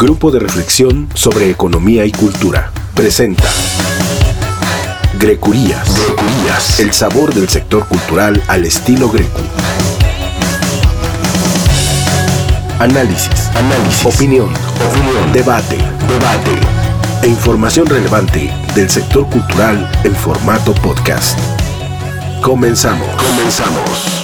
Grupo de reflexión sobre economía y cultura. Presenta. Grecurías. Grecurías. El sabor del sector cultural al estilo greco. Análisis. Análisis. Opinión. Opinión. Debate. Debate. E información relevante del sector cultural en formato podcast. Comenzamos. Comenzamos.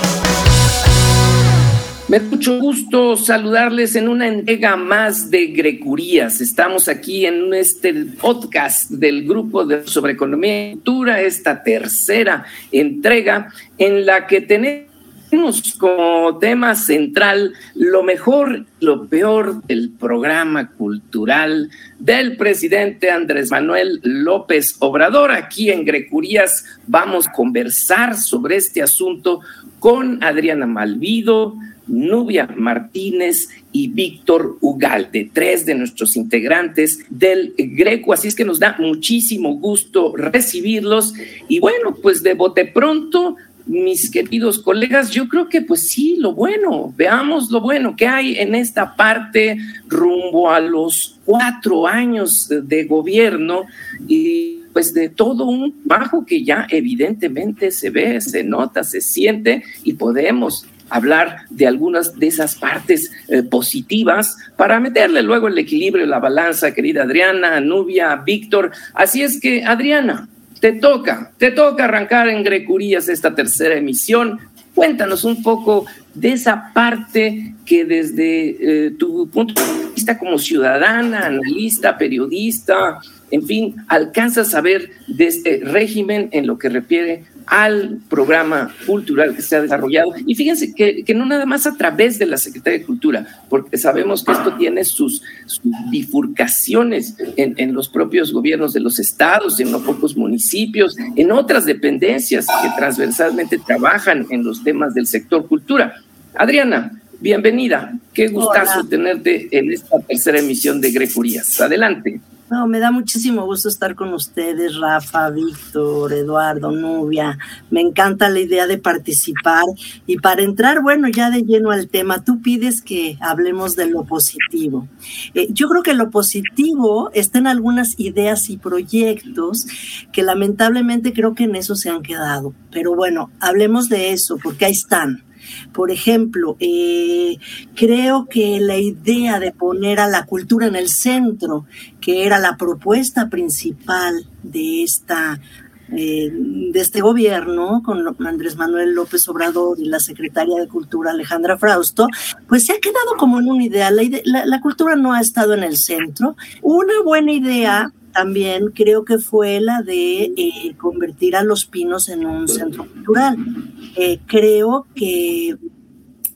Me da mucho gusto saludarles en una entrega más de Grecurías. Estamos aquí en este podcast del grupo de sobre economía y cultura, esta tercera entrega en la que tenemos como tema central lo mejor, lo peor del programa cultural del presidente Andrés Manuel López Obrador. Aquí en Grecurías vamos a conversar sobre este asunto con Adriana Malvido, Nubia Martínez y Víctor Ugalde, tres de nuestros integrantes del Greco. Así es que nos da muchísimo gusto recibirlos. Y bueno, pues de bote pronto, mis queridos colegas, yo creo que pues sí, lo bueno, veamos lo bueno que hay en esta parte rumbo a los cuatro años de gobierno y pues de todo un bajo que ya evidentemente se ve, se nota, se siente y podemos hablar de algunas de esas partes eh, positivas para meterle luego el equilibrio, la balanza, querida Adriana, Nubia, Víctor. Así es que, Adriana, te toca, te toca arrancar en Grecurías esta tercera emisión. Cuéntanos un poco de esa parte que desde eh, tu punto de vista como ciudadana, analista, periodista, en fin, alcanzas a ver de este régimen en lo que refiere al programa cultural que se ha desarrollado. Y fíjense que, no nada más a través de la Secretaría de Cultura, porque sabemos que esto tiene sus, bifurcaciones en, en, los propios gobiernos de los estados, en los pocos municipios, en otras dependencias que transversalmente trabajan en los temas del sector cultura. Adriana, bienvenida. Qué gustazo tenerte en esta tercera emisión de Grecurías. Adelante. No, me da muchísimo gusto estar con ustedes, Rafa, Víctor, Eduardo, Nubia. Me encanta la idea de participar. Y para entrar, bueno, ya de lleno al tema, tú pides que hablemos de lo positivo. Eh, yo creo que lo positivo está en algunas ideas y proyectos que lamentablemente creo que en eso se han quedado. Pero bueno, hablemos de eso, porque ahí están. Por ejemplo, eh, creo que la idea de poner a la cultura en el centro, que era la propuesta principal de esta eh, de este gobierno, con Andrés Manuel López Obrador y la secretaria de Cultura Alejandra Frausto, pues se ha quedado como en una idea. La, la cultura no ha estado en el centro. Una buena idea también creo que fue la de eh, convertir a Los Pinos en un centro cultural. Eh, creo que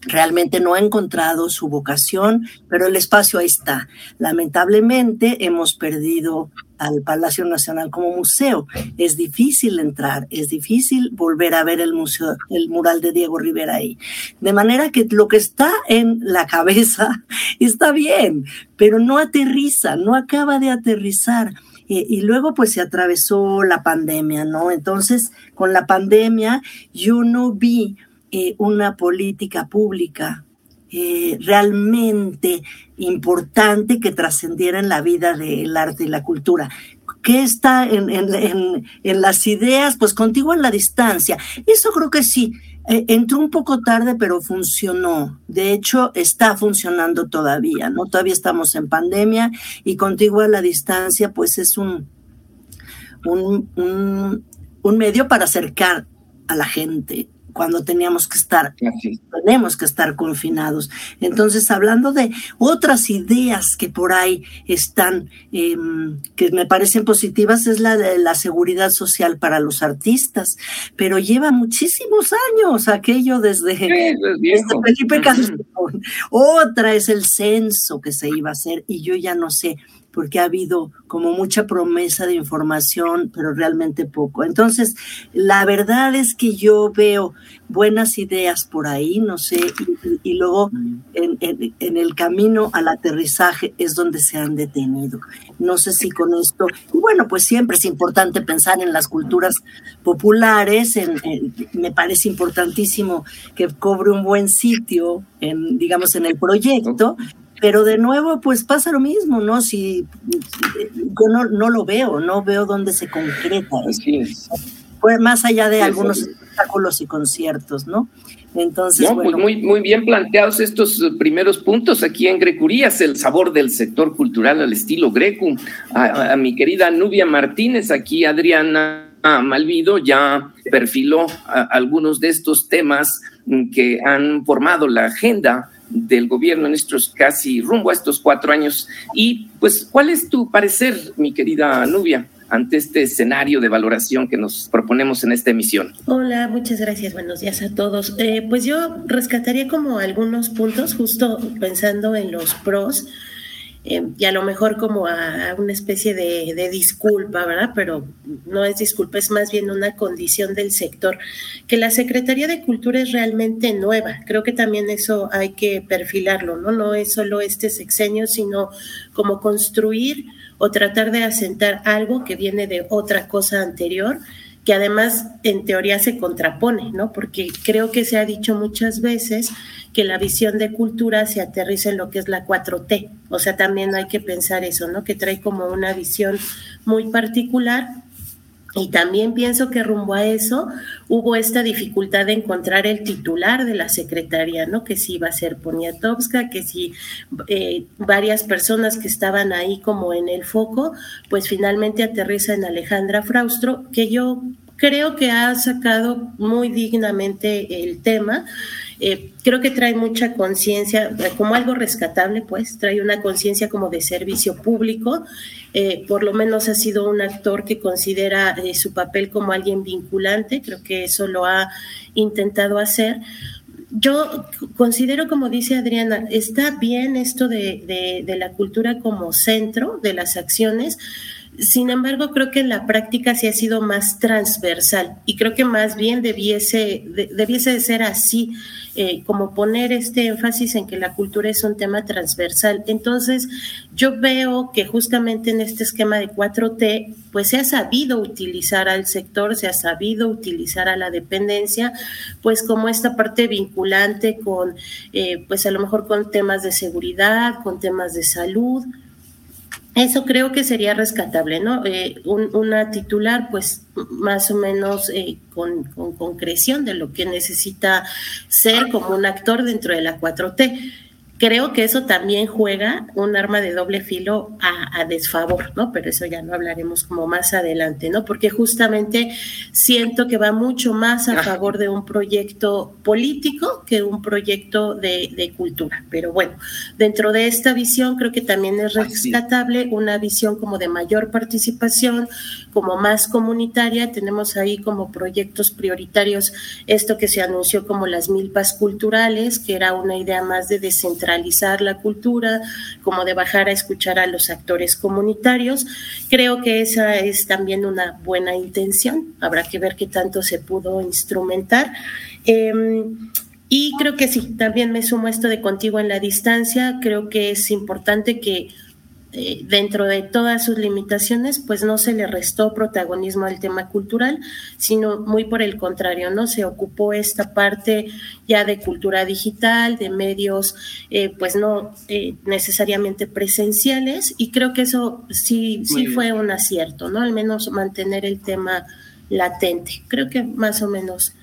realmente no ha encontrado su vocación, pero el espacio ahí está. Lamentablemente hemos perdido al Palacio Nacional como museo. Es difícil entrar, es difícil volver a ver el museo, el mural de Diego Rivera ahí. De manera que lo que está en la cabeza está bien, pero no aterriza, no acaba de aterrizar. Y, luego pues se atravesó la pandemia, ¿no? Entonces, con la pandemia yo no vi eh, una política pública eh, realmente importante que trascendiera en la vida del arte y la cultura. ¿Qué está en, en, en, las ideas? Pues contigo en la distancia. Eso creo que sí. Eh, entró un poco tarde, pero funcionó. De hecho, está funcionando todavía, ¿no? Todavía estamos en pandemia y contigo a la distancia, pues es un, un, un, un medio para acercar a la gente cuando teníamos que estar, tenemos que estar confinados. Entonces, hablando de otras ideas que por ahí están, em, que me parecen positivas, es la de la seguridad social para los artistas, pero lleva muchísimos años aquello desde, desde Felipe Calderón. Otra es el censo que se iba a hacer y yo ya no sé porque ha habido como mucha promesa de información, pero realmente poco. Entonces, la verdad es que yo veo buenas ideas por ahí, no sé, y, luego en, el camino al aterrizaje es donde se han detenido. No sé si con esto, bueno, pues siempre es importante pensar en las culturas populares, me parece importantísimo que cobre un buen sitio, en, digamos, en el proyecto, Pero de nuevo, pues pasa lo mismo, ¿no? Si yo no, no lo veo, no veo dónde se concreta. Pues más allá de algunos espectáculos y conciertos, ¿no? Entonces, pues muy, muy bien planteados estos primeros puntos aquí en Grecurías, el sabor del sector cultural al estilo Greco. A, mi querida Nubia Martínez, aquí Adriana Malvido ya perfiló algunos de estos temas que han formado la agenda del gobierno en estos casi rumbo a estos cuatro años. Y pues, ¿cuál es tu parecer, mi querida Nubia? ante este escenario de valoración que nos proponemos en esta emisión. Hola, muchas gracias. Buenos días a todos. Eh, pues yo rescataría como algunos puntos, justo pensando en los pros. Eh, y a lo mejor como a, una especie de, de, disculpa, ¿verdad? Pero no es disculpa, es más bien una condición del sector, que la Secretaría de Cultura es realmente nueva. Creo que también eso hay que perfilarlo, ¿no? No es solo este sexenio, sino como construir o tratar de asentar algo que viene de otra cosa anterior que además en teoría se contrapone, ¿no? Porque creo que se ha dicho muchas veces que la visión de cultura se aterriza en lo que es la 4T, o sea, también hay que pensar eso, ¿no? Que trae como una visión muy particular y también pienso que rumbo a eso hubo esta dificultad de encontrar el titular de la secretaría, ¿no? Que si iba a ser Poniatowska, que si eh, varias personas que estaban ahí como en el foco, pues finalmente aterriza en Alejandra Fraustro, que yo creo que ha sacado muy dignamente el tema. Eh, creo que trae mucha conciencia, como algo rescatable, pues, trae una conciencia como de servicio público. Eh, por lo menos ha sido un actor que considera eh, su papel como alguien vinculante, creo que eso lo ha intentado hacer. Yo considero, como dice Adriana, está bien esto de, de la cultura como centro de las acciones, sin embargo, creo que en la práctica sí ha sido más transversal y creo que más bien debiese, debiese de ser así, eh, como poner este énfasis en que la cultura es un tema transversal. Entonces, yo veo que justamente en este esquema de 4T, pues se ha sabido utilizar al sector, se ha sabido utilizar a la dependencia, pues como esta parte vinculante con, eh, pues a lo mejor con temas de seguridad, con temas de salud, eso creo que sería rescatable, ¿no? Eh, una titular, pues más o menos eh, con, con concreción de lo que necesita ser como un actor dentro de la 4T creo que eso también juega un arma de doble filo a, desfavor, ¿no? Pero eso ya no hablaremos como más adelante, ¿no? Porque justamente siento que va mucho más a favor de un proyecto político que un proyecto de, de cultura. Pero bueno, dentro de esta visión creo que también es rescatable una visión como de mayor participación, como más comunitaria. Tenemos ahí como proyectos prioritarios esto que se anunció como las milpas culturales, que era una idea más de la cultura, como de bajar a escuchar a los actores comunitarios. Creo que esa es también una buena intención. Habrá que ver qué tanto se pudo instrumentar. Em, y creo que sí, también me sumo esto de contigo en la distancia. Creo que es importante que eh, dentro de todas sus limitaciones, pues no se le restó protagonismo al tema cultural, sino muy por el contrario, ¿no? Se ocupó esta parte ya de cultura digital, de medios, eh, pues no eh, necesariamente presenciales, y creo que eso sí, sí fue un acierto, ¿no? Al menos mantener el tema latente. Creo que más o menos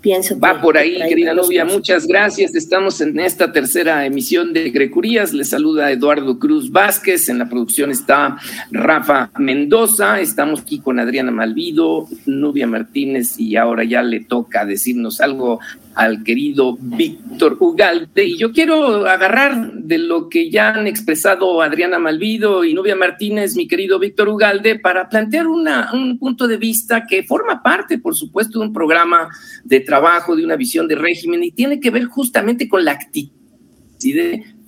pienso. Va por ahí, querida novia. Muchas gracias. Estamos en esta tercera emisión de Grecurías. Le saluda Eduardo Cruz Vázquez. En la producción está Rafa Mendoza. Estamos aquí con Adriana Malvido, Nubia Martínez y ahora ya le toca decirnos algo al querido Víctor Ugalde. Y yo quiero agarrar de lo que ya han expresado Adriana Malvido y Nubia Martínez, mi querido Víctor Ugalde, para plantear una, un punto de vista que forma parte, por supuesto, de un programa de trabajo, de una visión de régimen y tiene que ver justamente con la actitud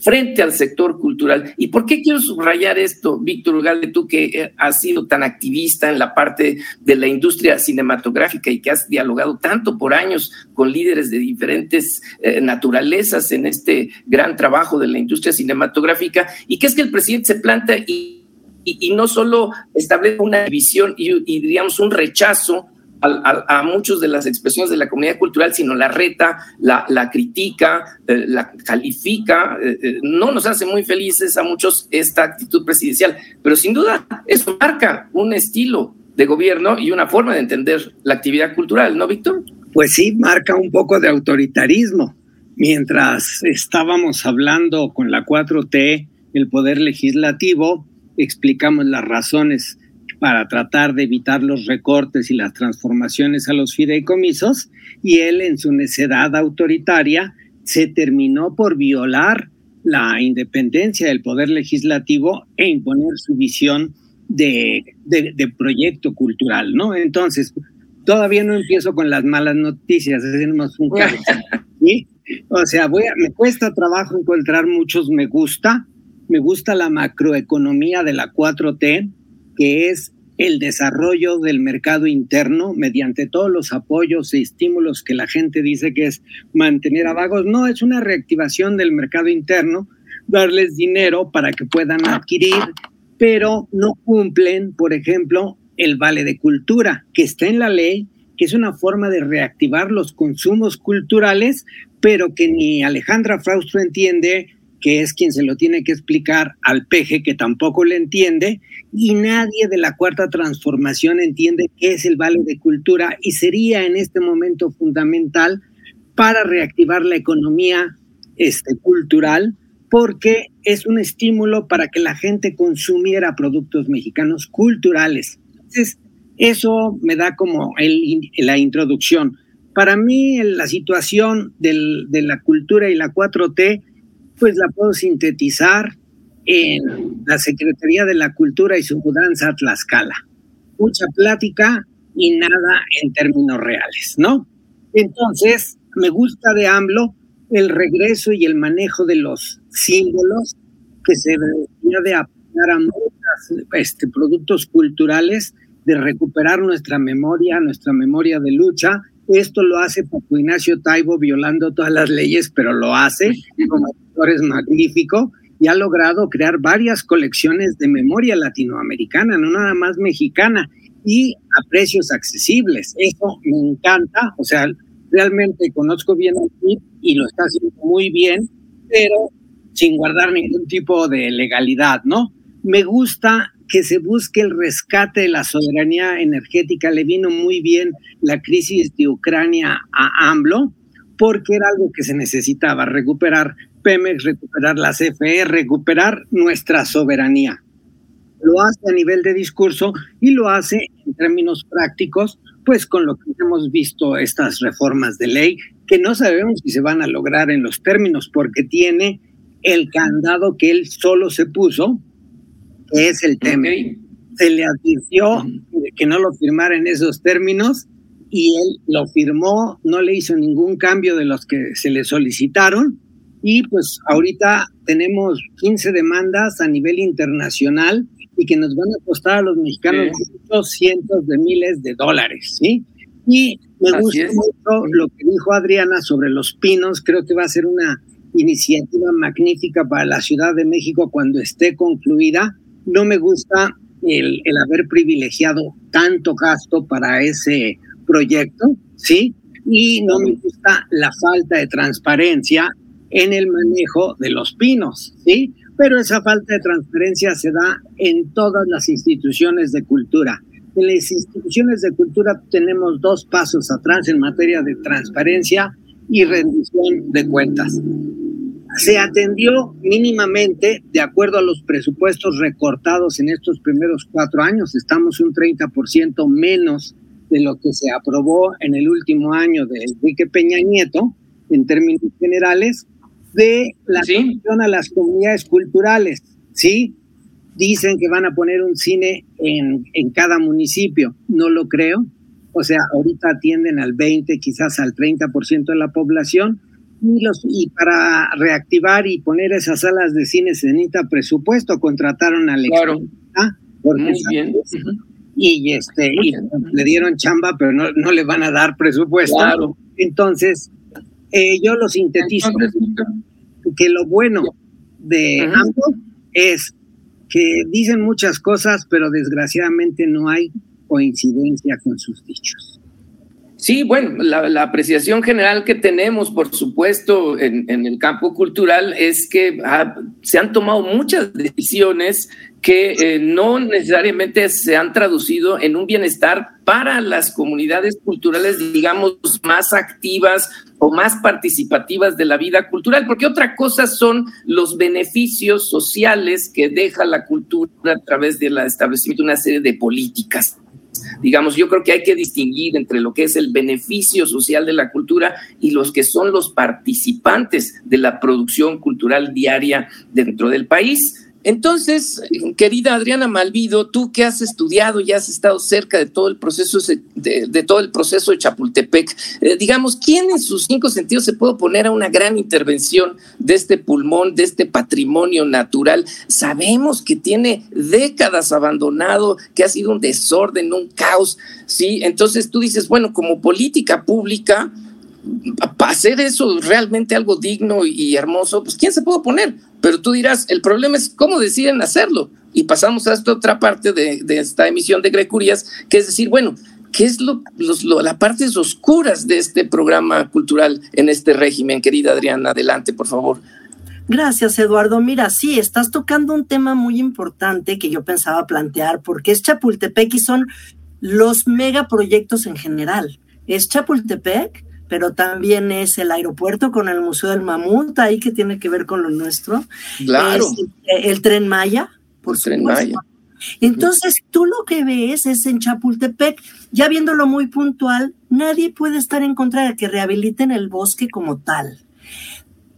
frente al sector cultural. ¿Y por qué quiero subrayar esto, Víctor Ugalde, tú que eh, has sido tan activista en la parte de la industria cinematográfica y que has dialogado tanto por años con líderes de diferentes eh, naturalezas en este gran trabajo de la industria cinematográfica? ¿Y qué es que el presidente se planta y, no solo establece una división y, y, diríamos, un rechazo a, muchos de las expresiones de la comunidad cultural, sino la reta, la, la critica, eh, la califica. Eh, eh, no nos hace muy felices a muchos esta actitud presidencial, pero sin duda eso marca un estilo de gobierno y una forma de entender la actividad cultural, ¿no, Víctor? Pues sí, marca un poco de autoritarismo. Mientras estábamos hablando con la 4T, el Poder Legislativo, explicamos las razones para tratar de evitar los recortes y las transformaciones a los fideicomisos, y él en su necedad autoritaria se terminó por violar la independencia del poder legislativo e imponer su visión de, proyecto cultural, ¿no? Entonces, todavía no empiezo con las malas noticias, hacemos un caso, O sea, voy me cuesta trabajo encontrar muchos me gusta, me gusta la macroeconomía de la 4T, que es el desarrollo del mercado interno mediante todos los apoyos e estímulos que la gente dice que es mantener a vagos. No, es una reactivación del mercado interno, darles dinero para que puedan adquirir, pero no cumplen, por ejemplo, el vale de cultura, que está en la ley, que es una forma de reactivar los consumos culturales, pero que ni Alejandra Fraustro entiende, que es quien se lo tiene que explicar al peje, que tampoco le entiende, y nadie de la cuarta transformación entiende qué es el vale de cultura y sería en este momento fundamental para reactivar la economía este, cultural, porque es un estímulo para que la gente consumiera productos mexicanos culturales. Entonces, eso me da como la introducción. Para mí, la situación de la cultura y la 4T pues la puedo sintetizar en la Secretaría de la Cultura y su mudanza a Tlaxcala. Mucha plática y nada en términos reales, ¿no? Entonces, me gusta de AMLO el regreso y el manejo de los símbolos que se debería de apoyar a muchos este, productos culturales, de recuperar nuestra memoria, nuestra memoria de lucha. Esto lo hace Paco Ignacio Taibo violando todas las leyes, pero lo hace como es magnífico y ha logrado crear varias colecciones de memoria latinoamericana, no nada más mexicana, y a precios accesibles. Eso me encanta, o sea, realmente conozco bien aquí y lo está haciendo muy bien, pero sin guardar ningún tipo de legalidad, ¿no? Me gusta que se busque el rescate de la soberanía energética. Le vino muy bien la crisis de Ucrania a AMLO, porque era algo que se necesitaba, recuperar Pemex, recuperar la CFE, recuperar nuestra soberanía. Lo hace a nivel de discurso y lo hace en términos prácticos, pues con lo que hemos visto estas reformas de ley, que no sabemos si se van a lograr en los términos, porque tiene el candado que él solo se puso, es el tema. Se le advirtió que no lo firmara en esos términos y él lo firmó, no le hizo ningún cambio de los que se le solicitaron y pues ahorita tenemos 15 demandas a nivel internacional y que nos van a costar a los mexicanos muchos cientos de miles de dólares, ¿sí? Y me gusta mucho lo que dijo Adriana sobre los pinos, creo que va a ser una iniciativa magnífica para la Ciudad de México cuando esté concluida. No me gusta el, el haber privilegiado tanto gasto para ese proyecto, ¿sí? Y no me gusta la falta de transparencia en el manejo de los pinos, ¿sí? Pero esa falta de transparencia se da en todas las instituciones de cultura. En las instituciones de cultura tenemos dos pasos atrás en materia de transparencia y rendición de cuentas. Se atendió mínimamente de acuerdo a los presupuestos recortados en estos primeros cuatro años. Estamos un 30% menos de lo que se aprobó en el último año de Enrique Peña Nieto en términos generales de la atención a las comunidades culturales, ¿sí? Dicen que van a poner un cine en, en cada municipio, no lo creo. O sea, ahorita atienden al 20, quizás al 30% de la población. Y, los, y para reactivar y poner esas salas de cine se necesita presupuesto. Contrataron al claro. Muy bien. Y, este, y le dieron chamba, pero no, no le van a dar presupuesto. Claro. Entonces, eh, yo lo sintetizo que lo bueno de ambos es que dicen muchas cosas, pero desgraciadamente no hay coincidencia con sus dichos. Sí, bueno, la, apreciación general que tenemos, por supuesto, en, el campo cultural es que se han tomado muchas decisiones que eh, no necesariamente se han traducido en un bienestar para las comunidades culturales, digamos, más activas o más participativas de la vida cultural, porque otra cosa son los beneficios sociales que deja la cultura a través del establecimiento de una serie de políticas digamos, yo creo que hay que distinguir entre lo que es el beneficio social de la cultura y los que son los participantes de la producción cultural diaria dentro del país. Entonces, querida Adriana Malvido, tú que has estudiado y has estado cerca de todo el proceso de, todo el proceso de Chapultepec, eh, digamos, ¿quién en sus cinco sentidos se puede oponer a una gran intervención de este pulmón, de este patrimonio natural? Sabemos que tiene décadas abandonado, que ha sido un desorden, un caos, ¿sí? Entonces tú dices, bueno, como política pública, para hacer eso realmente algo digno y hermoso, pues ¿quién se puede oponer? Pero tú dirás, el problema es cómo deciden hacerlo. Y pasamos a esta otra parte de, esta emisión de Grecurías, que es decir, bueno, ¿qué es lo, las partes oscuras de este programa cultural en este régimen? Querida Adriana, adelante, por favor. Gracias, Eduardo. Mira, sí, estás tocando un tema muy importante que yo pensaba plantear, porque es Chapultepec y son los megaproyectos en general. Es Chapultepec, pero también es el aeropuerto con el Museo del Mamut, ahí que tiene que ver con lo nuestro. Claro. el, tren Maya, por el Tren Maya. Entonces, tú lo que ves es en Chapultepec, ya viéndolo muy puntual, nadie puede estar en contra de que rehabiliten el bosque como tal.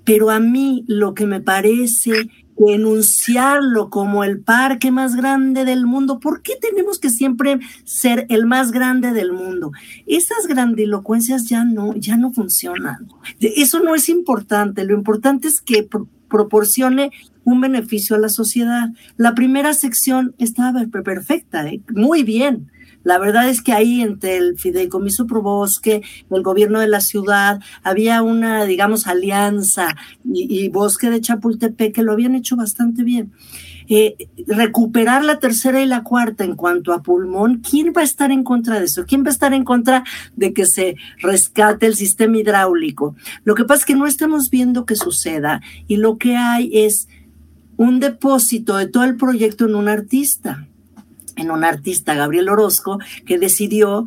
Pero a mí lo que me parece enunciarlo como el parque más grande del mundo. ¿Por qué tenemos que siempre ser el más grande del mundo? Esas grandilocuencias ya no, ya no funcionan. Eso no es importante. Lo importante es que proporcione un beneficio a la sociedad. La primera sección estaba perfecta, ¿eh? muy bien. La verdad es que ahí entre el Fideicomiso Probosque, el gobierno de la ciudad, había una, digamos, alianza y, Bosque de Chapultepec que lo habían hecho bastante bien. Eh, recuperar la tercera y la cuarta en cuanto a pulmón, ¿quién va a estar en contra de eso? ¿Quién va a estar en contra de que se rescate el sistema hidráulico? Lo que pasa es que no estamos viendo que suceda y lo que hay es un depósito de todo el proyecto en un artista en un artista, Gabriel Orozco, que decidió,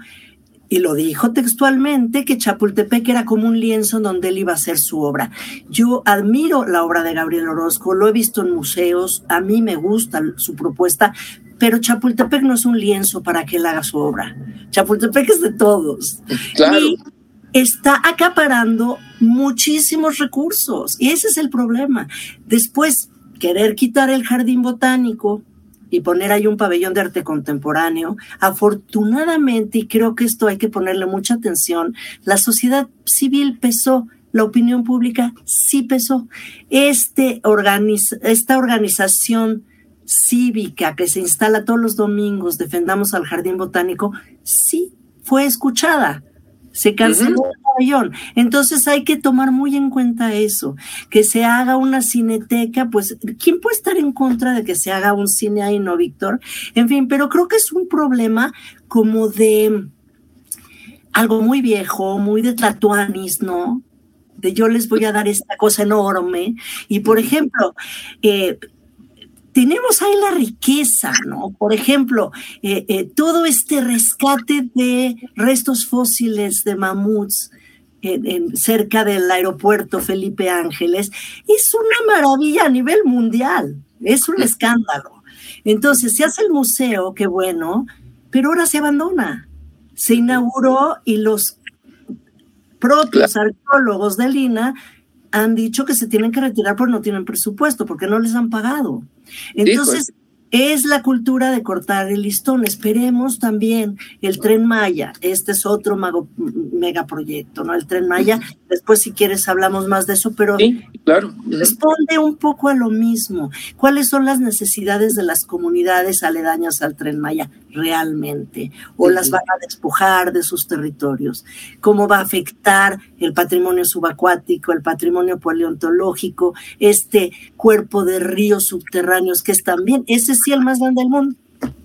y lo dijo textualmente, que Chapultepec era como un lienzo donde él iba a hacer su obra. Yo admiro la obra de Gabriel Orozco, lo he visto en museos, a mí me gusta su propuesta, pero Chapultepec no es un lienzo para que él haga su obra. Chapultepec es de todos. Y está acaparando muchísimos recursos, y ese es el problema. Después, querer quitar el jardín botánico, y poner ahí un pabellón de arte contemporáneo. Afortunadamente, y creo que esto hay que ponerle mucha atención, la sociedad civil pesó, la opinión pública sí pesó. Este esta organización cívica que se instala todos los domingos, defendamos al Jardín Botánico, sí fue escuchada se canceló el Entonces hay que tomar muy en cuenta eso, que se haga una cineteca, pues, ¿quién puede estar en contra de que se haga un cine ahí, no, Víctor? En fin, pero creo que es un problema como de algo muy viejo, muy de Tlatuanis, ¿no? De yo les voy a dar esta cosa enorme. Y por ejemplo, eh, tenemos ahí la riqueza, ¿no? Por ejemplo, eh, eh, todo este rescate de restos fósiles de mamuts en, cerca del aeropuerto Felipe Ángeles es una maravilla a nivel mundial, es un escándalo. Entonces, se hace el museo, qué bueno, pero ahora se abandona. Se inauguró y los propios arqueólogos de Lina han dicho que se tienen que retirar porque no tienen presupuesto, porque no les han pagado. Entonces, es la cultura de cortar el listón. Esperemos también el tren Maya. Este es otro megaproyecto, ¿no? El tren Maya. Después, si quieres, hablamos más de eso, pero sí, claro. responde un poco a lo mismo. ¿Cuáles son las necesidades de las comunidades aledañas al tren Maya realmente? ¿O las van a despojar de sus territorios? ¿Cómo va a afectar el patrimonio subacuático, el patrimonio paleontológico, este cuerpo de ríos subterráneos que es también ese el más grande del mundo.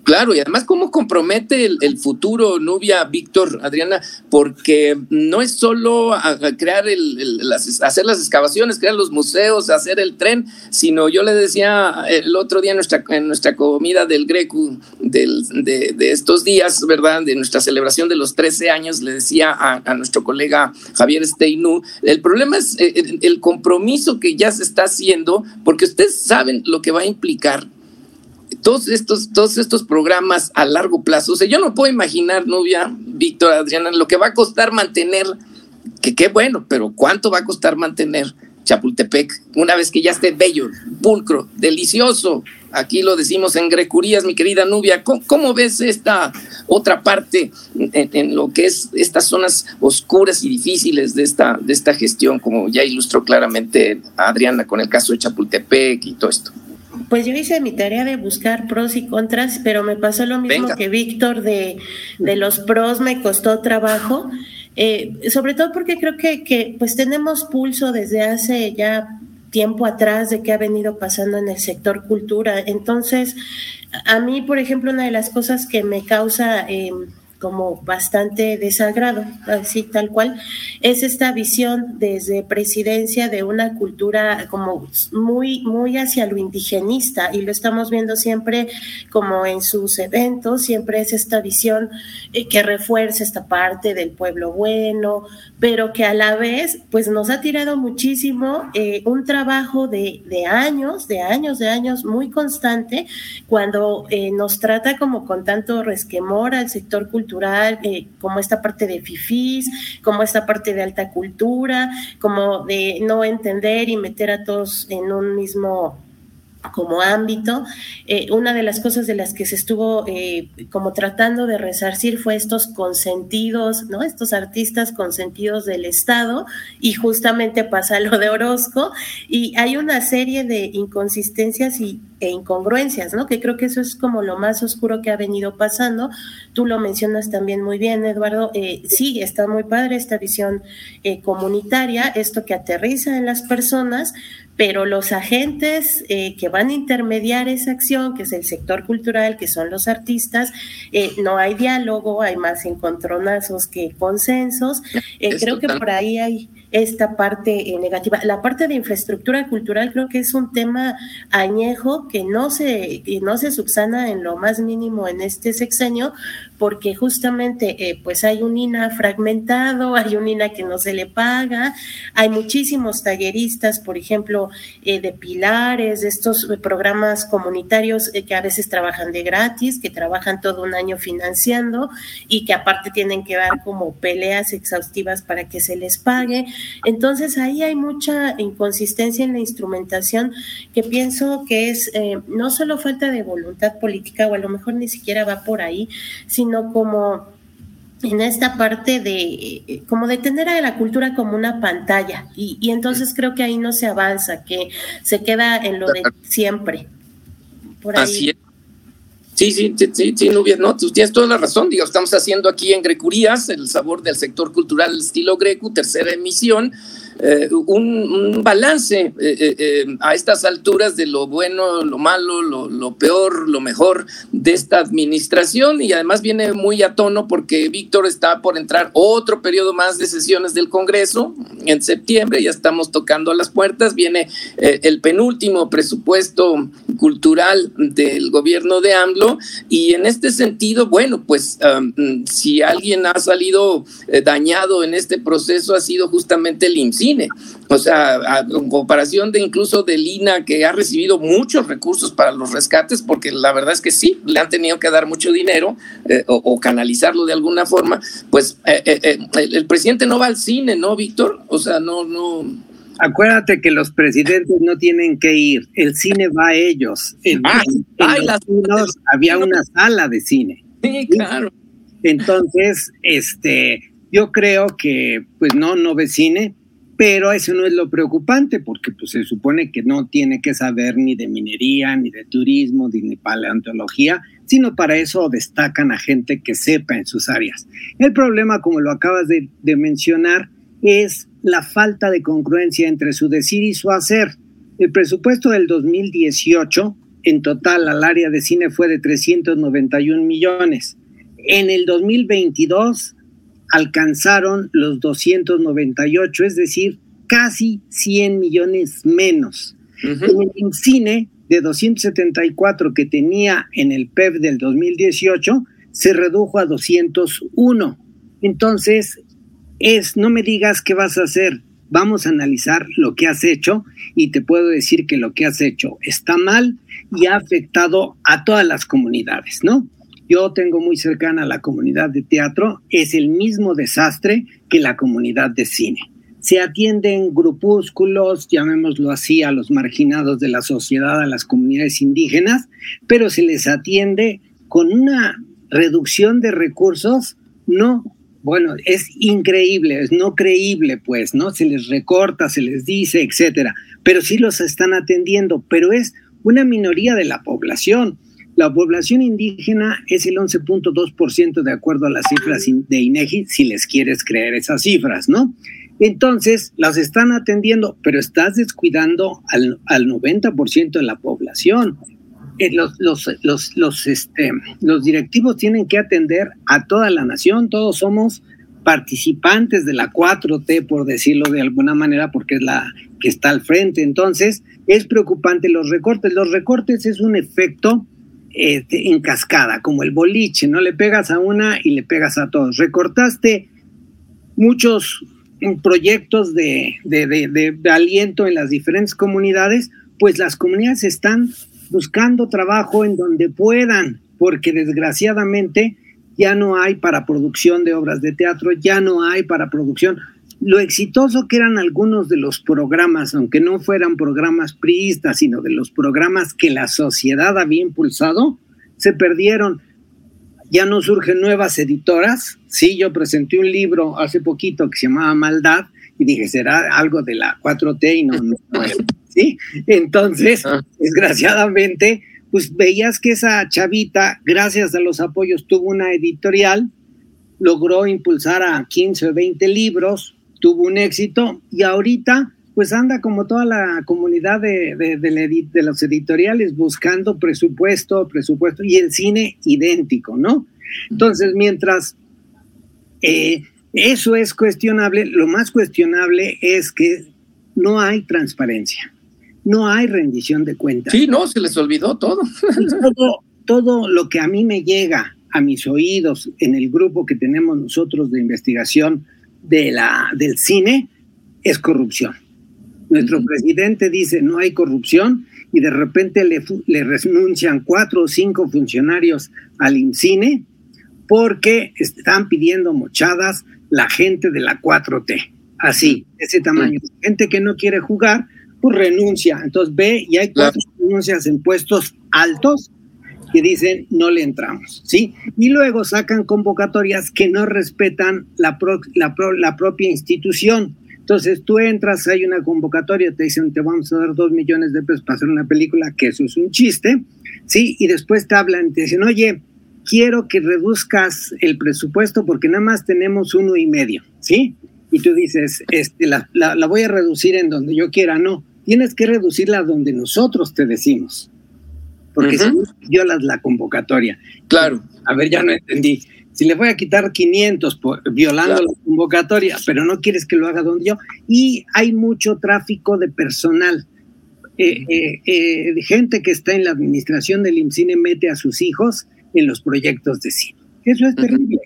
Claro, y además cómo compromete el, futuro, Nubia, Víctor, Adriana, porque no es solo crear el, hacer las excavaciones, crear los museos, hacer el tren, sino yo le decía el otro día en nuestra, comida del Greco de, estos días, ¿verdad? De nuestra celebración de los 13 años, le decía a, nuestro colega Javier Steinu, el problema es eh, el compromiso que ya se está haciendo, porque ustedes saben lo que va a implicar todos estos, todos estos programas a largo plazo. O sea, yo no puedo imaginar, novia, Víctor, Adriana, lo que va a costar mantener, que qué bueno, pero ¿cuánto va a costar mantener Chapultepec una vez que ya esté bello, pulcro, delicioso? Aquí lo decimos en Grecurías, mi querida Nubia. ¿Cómo, ves esta otra parte en, lo que es estas zonas oscuras y difíciles de esta, de esta gestión, como ya ilustró claramente Adriana con el caso de Chapultepec y todo esto? Pues yo hice mi tarea de buscar pros y contras, pero me pasó lo mismo que Víctor de, de, los pros, me costó trabajo, eh, sobre todo porque creo que, que pues tenemos pulso desde hace ya tiempo atrás de qué ha venido pasando en el sector cultura. Entonces, a mí, por ejemplo, una de las cosas que me causa... Eh, como bastante desagrado, así tal cual, es esta visión desde presidencia de una cultura como muy, muy hacia lo indigenista y lo estamos viendo siempre como en sus eventos, siempre es esta visión eh, que refuerza esta parte del pueblo bueno, pero que a la vez pues nos ha tirado muchísimo eh, un trabajo de, de, años, de años, de años muy constante, cuando eh, nos trata como con tanto resquemor al sector cultural eh, como esta parte de fifís, como esta parte de alta cultura, como de no entender y meter a todos en un mismo como ámbito. Eh, una de las cosas de las que se estuvo eh, como tratando de resarcir fue estos consentidos, ¿no? Estos artistas consentidos del Estado y justamente pasa lo de Orozco y hay una serie de inconsistencias y, e incongruencias, ¿no? Que creo que eso es como lo más oscuro que ha venido pasando. Tú lo mencionas también muy bien, Eduardo. Eh, sí, está muy padre esta visión comunitaria, esto que aterriza en las personas, pero los agentes eh, que van a intermediar esa acción, que es el sector cultural, que son los artistas, eh, no hay diálogo, hay más encontronazos que consensos. Eh, creo que por ahí hay esta parte negativa. La parte de infraestructura cultural creo que es un tema añejo que no se, que no se subsana en lo más mínimo en este sexenio, porque justamente eh, pues hay un INA fragmentado, hay un INA que no se le paga, hay muchísimos talleristas, por ejemplo, eh, de pilares, de estos programas comunitarios eh, que a veces trabajan de gratis, que trabajan todo un año financiando y que aparte tienen que dar como peleas exhaustivas para que se les pague. Entonces ahí hay mucha inconsistencia en la instrumentación que pienso que es no solo falta de voluntad política o a lo mejor ni siquiera va por ahí, sino como en esta parte de como de tener a la cultura como una pantalla y, entonces creo que ahí no se avanza, que se queda en lo de siempre. Por ahí. Así es. Sí, sí, sí, sí, Nubia, no, tú tienes toda la razón, digo, estamos haciendo aquí en Grecurías el sabor del sector cultural estilo greco, tercera emisión, eh, un, balance eh, eh, a estas alturas de lo bueno, lo malo, lo, peor, lo mejor de esta administración. Y además viene muy a tono porque Víctor está por entrar otro periodo más de sesiones del Congreso en septiembre, ya estamos tocando las puertas, viene el penúltimo presupuesto cultural del gobierno de AMLO y en este sentido, bueno, pues um, si alguien ha salido dañado en este proceso ha sido justamente el IMSI o sea, en comparación de incluso de Lina, que ha recibido muchos recursos para los rescates, porque la verdad es que sí, le han tenido que dar mucho dinero eh, o, canalizarlo de alguna forma, pues eh, eh, el, presidente no va al cine, ¿no, Víctor? O sea, no, no. Acuérdate que los presidentes no tienen que ir, el cine va a ellos. Ah, había una sala de cine. Sí, claro. Entonces, este, yo creo que pues no, no ve cine, pero eso no es lo preocupante porque pues, se supone que no tiene que saber ni de minería, ni de turismo, ni de paleontología, sino para eso destacan a gente que sepa en sus áreas. El problema, como lo acabas de, de mencionar, es la falta de congruencia entre su decir y su hacer. El presupuesto del 2018 en total al área de cine fue de 391 millones. En el 2022 alcanzaron los 298, es decir, casi 100 millones menos. el cine de 274 que tenía en el PEP e del 2018 se redujo a 201. Entonces, es, no me digas qué vas a hacer, vamos a analizar lo que has hecho y te puedo decir que lo que has hecho está mal y ha afectado a todas las comunidades, ¿no? Yo tengo muy cercana a la comunidad de teatro, es el mismo desastre que la comunidad de cine. Se atienden grupúsculos, llamémoslo así, a los marginados de la sociedad, a las comunidades indígenas, pero se les atiende con una reducción de recursos no bueno, es increíble, es no creíble, pues, ¿no? Se les recorta, se les dice, etcétera, pero sí los están atendiendo, pero es una minoría de la población. La población indígena es el 11.2% de acuerdo a las cifras de INEGI, si les quieres creer esas cifras, ¿no? Entonces, las están atendiendo, pero estás descuidando al, al 90% de la población. Eh, los, los, los, los, este, los directivos tienen que atender a toda la nación, todos somos participantes de la 4T, por decirlo de alguna manera, porque es la que está al frente. Entonces, es preocupante los recortes. Los recortes es un efecto este, en cascada, como el boliche, ¿no? Le pegas a una y le pegas a todos. Recortaste muchos proyectos de, de, de, de aliento en las diferentes comunidades, pues las comunidades están buscando trabajo en donde puedan, porque desgraciadamente ya no hay para producción de obras de teatro, ya no hay para producción. Lo exitoso que eran algunos de los programas, aunque no fueran programas priistas, sino de los programas que la sociedad había impulsado, se perdieron. Ya no surgen nuevas editoras. Sí, yo presenté un libro hace poquito que se llamaba Maldad y dije, será algo de la 4T y no, no, no ¿sí? Entonces, ah. desgraciadamente, pues veías que esa chavita, gracias a los apoyos, tuvo una editorial, logró impulsar a 15 o 20 libros, tuvo un éxito y ahorita pues anda como toda la comunidad de, de, los editoriales buscando presupuesto, presupuesto y el cine idéntico, ¿no? Entonces, mientras eh, eso es cuestionable, lo más cuestionable es que no hay transparencia no hay rendición de cuentas. Sí, no, se les olvidó todo. todo. Todo lo que a mí me llega a mis oídos en el grupo que tenemos nosotros de investigación de la, del cine es corrupción. Nuestro presidente dice no hay corrupción y de repente le, le renuncian cuatro o cinco funcionarios al INCINE porque están pidiendo mochadas la gente de la 4T. Así, ese tamaño. Gente que no quiere jugar pues renuncia. Entonces ve y hay cuatro renuncias en puestos altos que dicen no le entramos, ¿sí? Y luego sacan convocatorias que no respetan la, la, propia institución. Entonces tú entras, hay una convocatoria, te dicen te vamos a dar dos millones de pesos para hacer una película, que eso es un chiste, ¿sí? Y después te hablan, te dicen, oye, quiero que reduzcas el presupuesto porque nada más tenemos uno y medio, ¿sí? Y tú dices, este, la, la voy a reducir en donde yo quiera, no tienes que reducirla donde nosotros te decimos. Porque si violas la convocatoria. Claro. A ver, ya no entendí. Si le voy a quitar 500 por, violando la convocatoria, pero no quieres que lo haga donde yo. Y hay mucho tráfico de personal. Eh, eh, eh, gente que está en la administración del IMCINE mete a sus hijos en los proyectos de cine. Eso es terrible.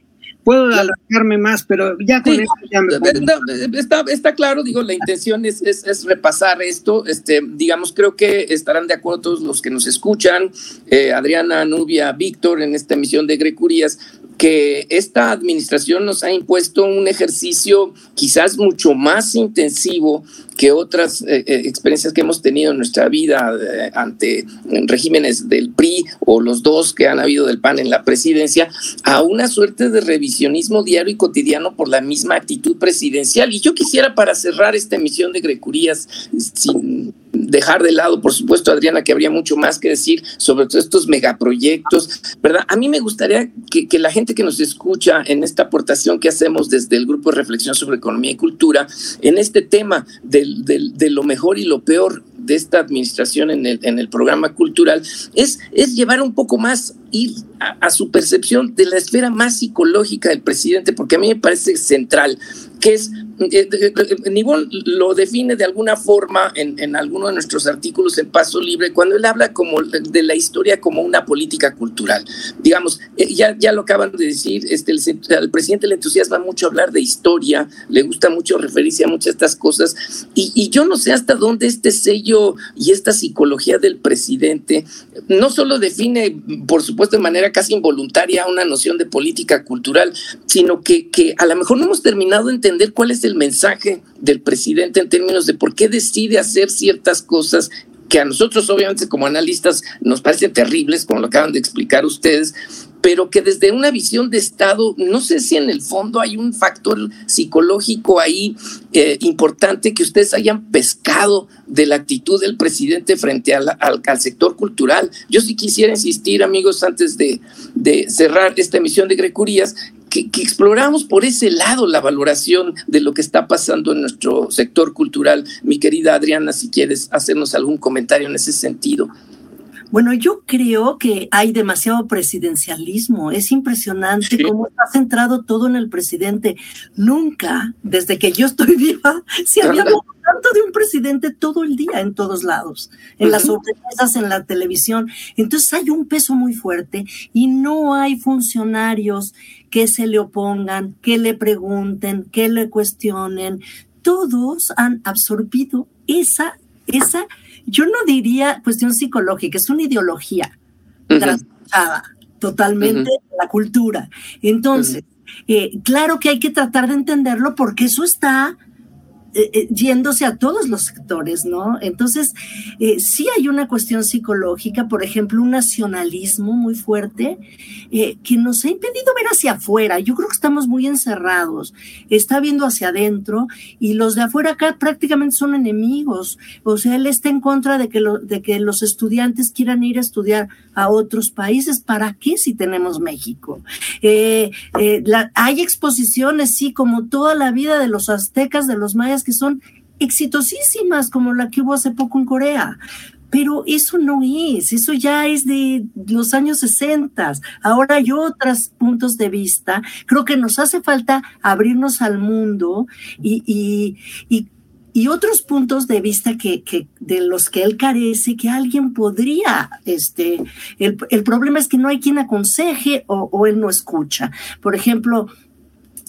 Puedo alargarme más, pero ya con esto ya me está, está, claro, digo, la intención es, es, repasar esto. Este, digamos, creo que estarán de acuerdo todos los que nos escuchan, eh, Adriana, Nubia, Víctor, en esta emisión de Grecurias, que esta administración nos ha impuesto un ejercicio quizás mucho más intensivo que otras eh, eh, experiencias que hemos tenido en nuestra vida eh, ante regímenes del PRI o los dos que han habido del PAN en la presidencia, a una suerte de revisionismo diario y cotidiano por la misma actitud presidencial. Y yo quisiera para cerrar esta emisión de Grecurías, sin dejar de lado, por supuesto, Adriana, que habría mucho más que decir sobre todos estos megaproyectos, ¿verdad? A mí me gustaría que, que, la gente que nos escucha en esta aportación que hacemos desde el Grupo de Reflexión sobre Economía y Cultura, en este tema de, lo mejor y lo peor, de esta administración en el, en el programa cultural es, es llevar un poco más, ir a, su percepción de la esfera más psicológica del presidente, porque a mí me parece central, que es, Nibón lo define de alguna forma en, en alguno de nuestros artículos en Paso Libre, cuando él habla como de la historia como una política cultural. Digamos, eh, ya, ya lo acaban de decir, este, el, presidente le entusiasma mucho hablar de historia, le gusta mucho referirse a muchas de estas cosas, y, y yo no sé hasta dónde este sello y esta psicología del presidente no solo define, por supuesto, de manera casi involuntaria una noción de política cultural, sino que, que a lo mejor no hemos terminado de entender cuál es el mensaje del presidente en términos de por qué decide hacer ciertas cosas que a nosotros obviamente como analistas nos parecen terribles, como lo acaban de explicar ustedes, pero que desde una visión de Estado, no sé si en el fondo hay un factor psicológico ahí eh, importante que ustedes hayan pescado de la actitud del presidente frente al, al, sector cultural. Yo sí quisiera insistir, amigos, antes de, de cerrar esta emisión de Grecurías, que, que, exploramos por ese lado la valoración de lo que está pasando en nuestro sector cultural. Mi querida Adriana, si quieres hacernos algún comentario en ese sentido. Bueno, yo creo que hay demasiado presidencialismo. Es impresionante cómo está centrado todo en el presidente. Nunca, desde que yo estoy viva, se había hablado tanto de un presidente todo el día en todos lados, en las sobremesas, en la televisión. Entonces hay un peso muy fuerte y no hay funcionarios que se le opongan, que le pregunten, que le cuestionen. Todos han absorbido esa, esa yo no diría cuestión psicológica, es una ideología trasladada totalmente la cultura. Entonces, eh, claro que hay que tratar de entenderlo porque eso está eh, eh, yéndose a todos los sectores, ¿no? Entonces, eh, sí hay una cuestión psicológica, por ejemplo, un nacionalismo muy fuerte que nos ha impedido ver hacia afuera. Yo creo que estamos muy encerrados, está viendo hacia adentro y los de afuera acá prácticamente son enemigos. O sea, él está en contra de que, de que los estudiantes quieran ir a estudiar a otros países. ¿Para qué si tenemos México? hay exposiciones, sí, como toda la vida de los aztecas, de los mayas, que son exitosísimas, como la que hubo hace poco en Corea. Pero eso no es, eso ya es de los años 60. Ahora hay otros puntos de vista. Creo que nos hace falta abrirnos al mundo y, y, y, y otros puntos de vista que, que, de los que él carece, que alguien podría, este, el, el problema es que no hay quien aconseje o, o él no escucha. Por ejemplo,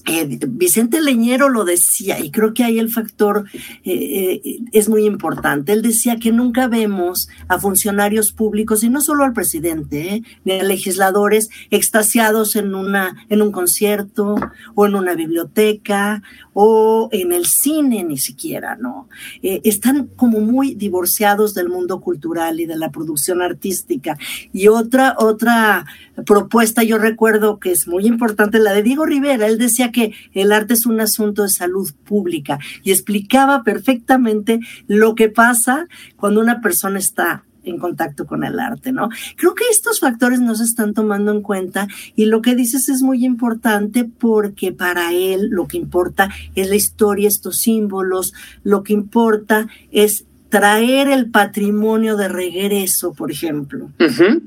eh, Vicente Leñero lo decía, y creo que ahí el factor eh, eh, es muy importante. Él decía que nunca vemos a funcionarios públicos, y no solo al presidente, ni a legisladores extasiados en, una, en un concierto o en una biblioteca o en el cine ni siquiera, ¿no? están como muy divorciados del mundo cultural y de la producción artística. Y otra, otra propuesta, yo recuerdo que es muy importante, la de Diego Rivera, él decía que el arte es un asunto de salud pública y explicaba perfectamente lo que pasa cuando una persona está en contacto con el arte, ¿no? Creo que estos factores no se están tomando en cuenta y lo que dices es muy importante porque para él lo que importa es la historia, estos símbolos, lo que importa es traer el patrimonio de regreso, por ejemplo.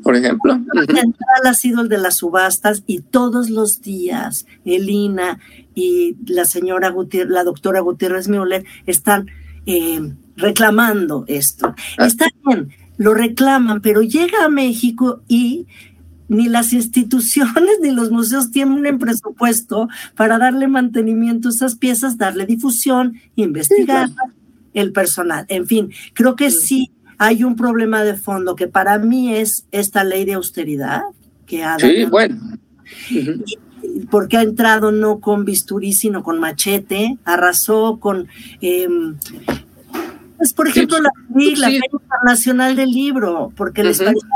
por ejemplo. Central ha sido el de las subastas y todos los días Elina y la señora Gutiérrez, la doctora Gutiérrez Müller están eh, reclamando esto. Ah. Está bien, lo reclaman, pero llega a México y ni las instituciones ni los museos tienen presupuesto para darle mantenimiento a esas piezas, darle difusión, investigar el personal. En fin, creo que sí hay un problema de fondo que para mí es esta ley de austeridad que ha Sí, bueno. Porque ha entrado no con bisturí, sino con machete, arrasó con... Em, pues, por ejemplo, la, la Feria Internacional del Libro, porque les pareció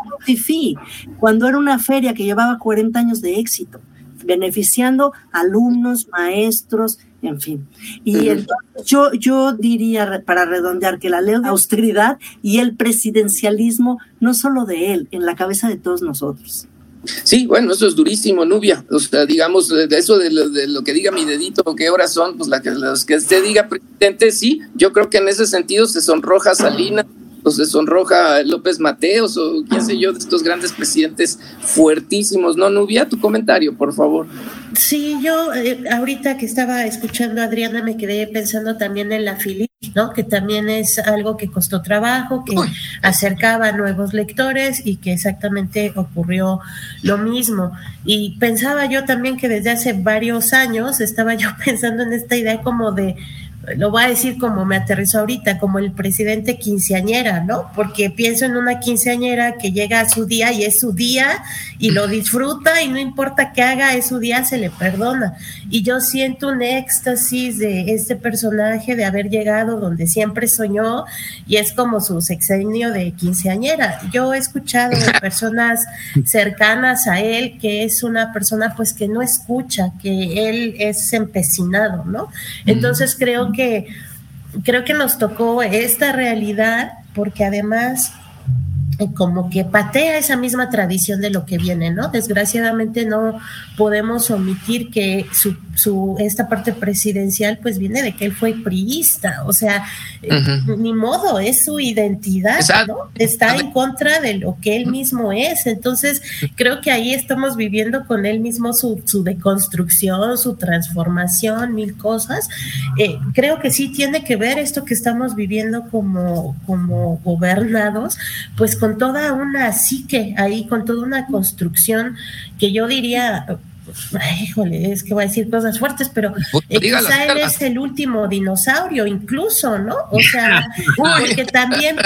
cuando era una feria que llevaba 40 años de éxito, beneficiando alumnos, maestros, en fin. Y entonces yo, yo diría, para redondear, que la ley de austeridad y el presidencialismo, no solo de él, en la cabeza de todos nosotros. Sí, bueno, eso es durísimo, Nubia. O sea, digamos, de eso de lo, que diga mi dedito, qué horas son, pues la que, los que usted diga, presidente, sí, yo creo que en ese sentido se sonroja Salina los deshonroja López Mateos o quién sé yo, de estos grandes presidentes fuertísimos. No, Nubia, tu comentario, por favor. Sí, yo eh, ahorita que estaba escuchando a Adriana me quedé pensando también en la Filip, ¿no? Que también es algo que costó trabajo, que acercaba a nuevos lectores y que exactamente ocurrió lo mismo. Y pensaba yo también que desde hace varios años estaba yo pensando en esta idea como de lo voy a decir como me aterrizó ahorita, como el presidente quinceañera, ¿no? Porque pienso en una quinceañera que llega a su día y es su día y lo disfruta y no importa qué haga, es su día, se le perdona. Y yo siento un éxtasis de este personaje de haber llegado donde siempre soñó y es como su sexenio de quinceañera. Yo he escuchado de personas cercanas a él que es una persona pues que no escucha, que él es empecinado, ¿no? Entonces creo que creo que nos tocó esta realidad porque además como que patea esa misma tradición de lo que viene, ¿no? Desgraciadamente no podemos omitir que su, su esta parte presidencial pues viene de que él fue priista, o sea, ni modo, es su identidad, ¿no? Está en contra de lo que él mismo es, entonces creo que ahí estamos viviendo con él mismo su, su deconstrucción, su transformación, mil cosas. Eh, creo que sí tiene que ver esto que estamos viviendo como, como gobernados, pues con toda una psique ahí, con toda una construcción que yo diría híjole, es que voy a decir cosas fuertes, pero eh, quizá él es el último dinosaurio, incluso, ¿no? O sea, porque también,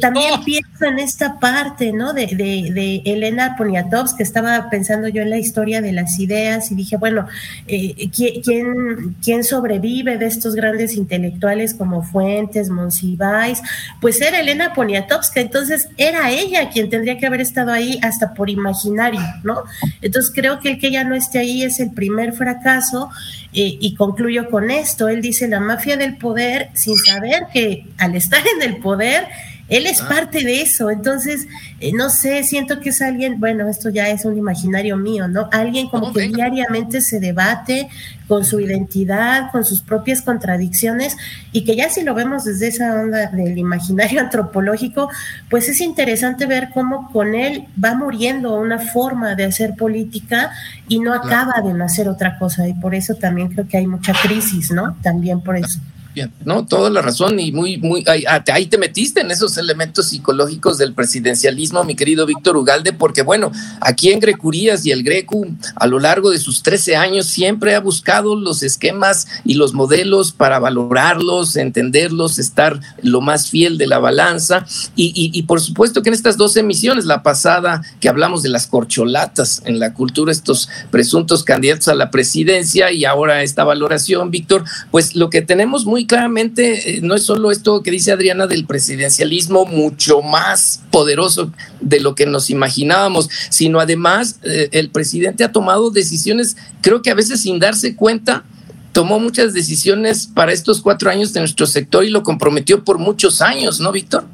también oh. pienso en esta parte, ¿no? De, de, de, Elena Poniatowska, estaba pensando yo en la historia de las ideas y dije, bueno, eh, ¿quién, ¿quién sobrevive de estos grandes intelectuales como Fuentes, Monsiváis? Pues era Elena Poniatowska, entonces era ella quien tendría que haber estado ahí hasta por imaginario, ¿no? Entonces creo que el que ella no esté ahí es el primer fracaso eh, y concluyo con esto. Él dice, la mafia del poder, sin saber que al estar en el poder, él es ah. parte de eso, entonces, eh, no sé, siento que es alguien, bueno, esto ya es un imaginario mío, ¿no? Alguien como que diariamente se debate con su identidad, con sus propias contradicciones, y que ya si lo vemos desde esa onda del imaginario antropológico, pues es interesante ver cómo con él va muriendo una forma de hacer política y no acaba de nacer otra cosa, y por eso también creo que hay mucha crisis, ¿no? También por eso. Bien, no, toda la razón y muy, muy, ah, ahí, te metiste en esos elementos psicológicos del presidencialismo, mi querido Víctor Ugalde, porque bueno, aquí en Grecurías y el Grecu, a lo largo de sus 13 años, siempre ha buscado los esquemas y los modelos para valorarlos, entenderlos, estar lo más fiel de la balanza. Y, y por supuesto que en estas dos emisiones, la pasada que hablamos de las corcholatas en la cultura, estos presuntos candidatos a la presidencia y ahora esta valoración, Víctor, pues lo que tenemos muy claramente eh, no es solo esto que dice Adriana del presidencialismo mucho más poderoso de lo que nos imaginábamos, sino además eh, el presidente ha tomado decisiones, creo que a veces sin darse cuenta, tomó muchas decisiones para estos cuatro años de nuestro sector y lo comprometió por muchos años, ¿no, Víctor?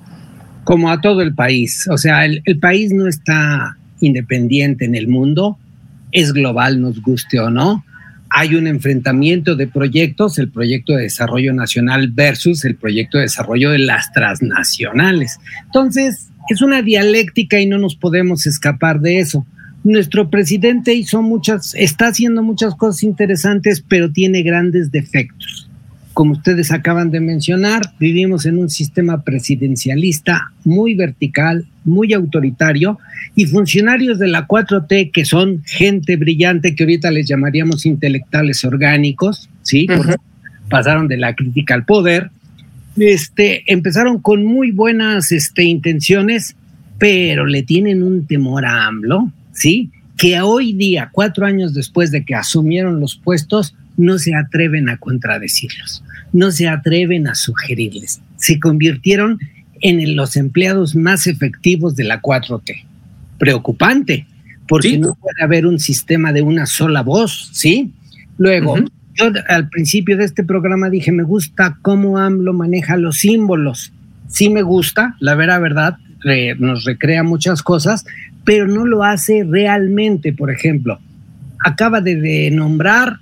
Como a todo el país, o sea, el, el país no está independiente en el mundo, es global, nos guste o no hay un enfrentamiento de proyectos, el proyecto de desarrollo nacional versus el proyecto de desarrollo de las transnacionales. Entonces, es una dialéctica y no nos podemos escapar de eso. Nuestro presidente hizo muchas, está haciendo muchas cosas interesantes, pero tiene grandes defectos como ustedes acaban de mencionar, vivimos en un sistema presidencialista muy vertical, muy autoritario, y funcionarios de la 4T, que son gente brillante, que ahorita les llamaríamos intelectuales orgánicos, ¿sí? pasaron de la crítica al poder, este, empezaron con muy buenas este, intenciones, pero le tienen un temor a AMLO, ¿sí? Que hoy día, cuatro años después de que asumieron los puestos, no se atreven a contradecirlos, no se atreven a sugerirles. Se convirtieron en los empleados más efectivos de la 4T. Preocupante, porque no puede haber un sistema de una sola voz, ¿sí? Luego, yo al principio de este programa dije, me gusta cómo AMLO maneja los símbolos. Sí me gusta, la vera verdad, nos recrea muchas cosas, pero no lo hace realmente, por ejemplo. Acaba de nombrar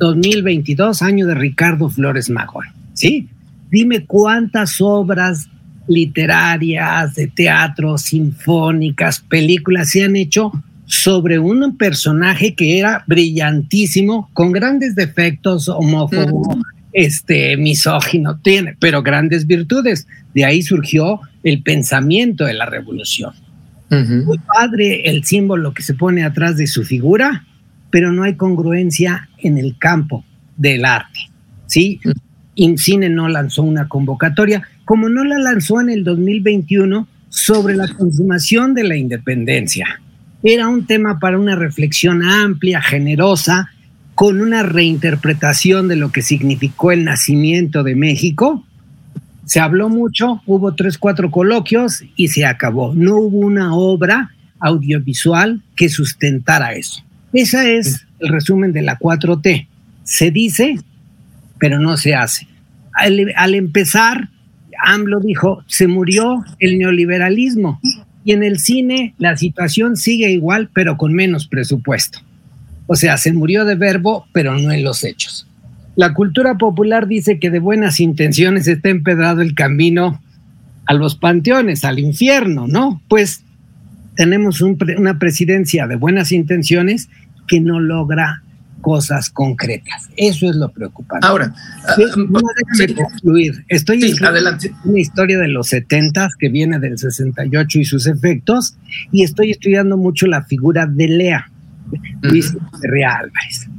2022, año de Ricardo Flores Magón. ¿Sí? Dime cuántas obras literarias, de teatro, sinfónicas, películas se han hecho sobre un personaje que era brillantísimo, con grandes defectos, homófobo, este, misógino, tiene, pero grandes virtudes. De ahí surgió el pensamiento de la revolución. Muy padre el símbolo que se pone atrás de su figura, pero no hay congruencia en el campo del arte. ¿sí? Incine no lanzó una convocatoria, como no la lanzó en el 2021 sobre la consumación de la independencia. Era un tema para una reflexión amplia, generosa, con una reinterpretación de lo que significó el nacimiento de México. Se habló mucho, hubo tres, cuatro coloquios y se acabó. No hubo una obra audiovisual que sustentara eso. Ese es el resumen de la 4T. Se dice, pero no se hace. Al, empezar, AMLO dijo, se murió el neoliberalismo. Y en el cine la situación sigue igual, pero con menos presupuesto. O sea, se murió de verbo, pero no en los hechos. La cultura popular dice que de buenas intenciones está empedrado el camino a los panteones, al infierno, ¿no? Pues tenemos una presidencia de buenas intenciones que no logra cosas concretas. Eso es lo preocupante. Ahora, no, déjame concluir. Estoy sí, adelante. una historia de los 70 que viene del 68 y sus efectos, y estoy estudiando mucho la figura de Lea, Luis Álvarez.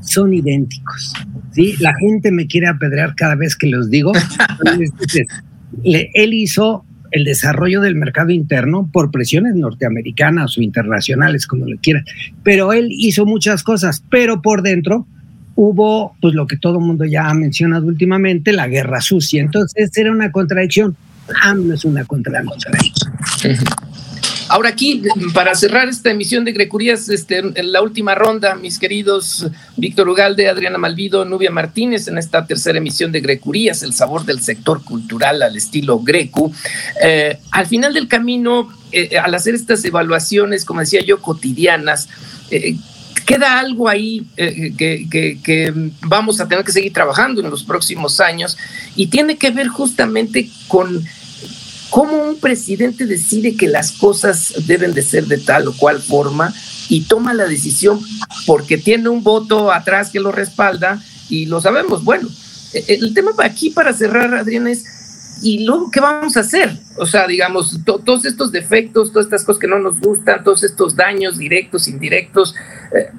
Son idénticos. ¿sí? La gente me quiere apedrear cada vez que los digo. él hizo el desarrollo del mercado interno por presiones norteamericanas o internacionales, como le quieran. Pero él hizo muchas cosas, pero por dentro hubo, pues lo que todo el mundo ya ha mencionado últimamente, la guerra sucia. Entonces era una contradicción. AMLO es una contradicción. Ahora aquí, para cerrar esta emisión de Grecurías, este, en la última ronda, mis queridos Víctor Ugalde, Adriana Malvido, Nubia Martínez, en esta tercera emisión de Grecurías, el sabor del sector cultural al estilo greco. Eh, al final del camino, eh, al hacer estas evaluaciones, como decía yo, cotidianas, eh, queda algo ahí que, vamos a tener que seguir trabajando en los próximos años y tiene que ver justamente con cómo un presidente decide que las cosas deben de ser de tal o cual forma y toma la decisión porque tiene un voto atrás que lo respalda y lo sabemos. Bueno, e, e, el tema aquí para cerrar, Adrián, es, ¿y luego qué vamos a hacer? O sea, digamos, todos estos defectos, todas estas cosas que no nos gustan, todos estos daños directos, indirectos, eh,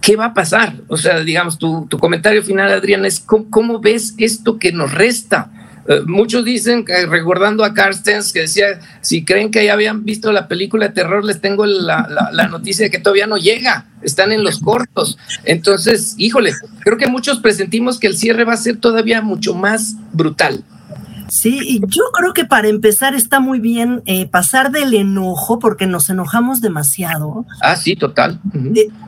¿qué va a pasar? O sea, digamos, tu, comentario final, Adrián, es ¿cómo, ves esto que nos resta? Eh, muchos dicen, que, recordando a Carstens, que decía, si creen que ya habían visto la película de terror, les tengo la, la, noticia de que todavía no llega, están en los cortos. Entonces, híjole, creo que muchos presentimos que el cierre va a ser todavía mucho más brutal. Sí, y yo creo que para empezar está muy bien eh, pasar del enojo, porque nos enojamos demasiado. Ah, sí, total.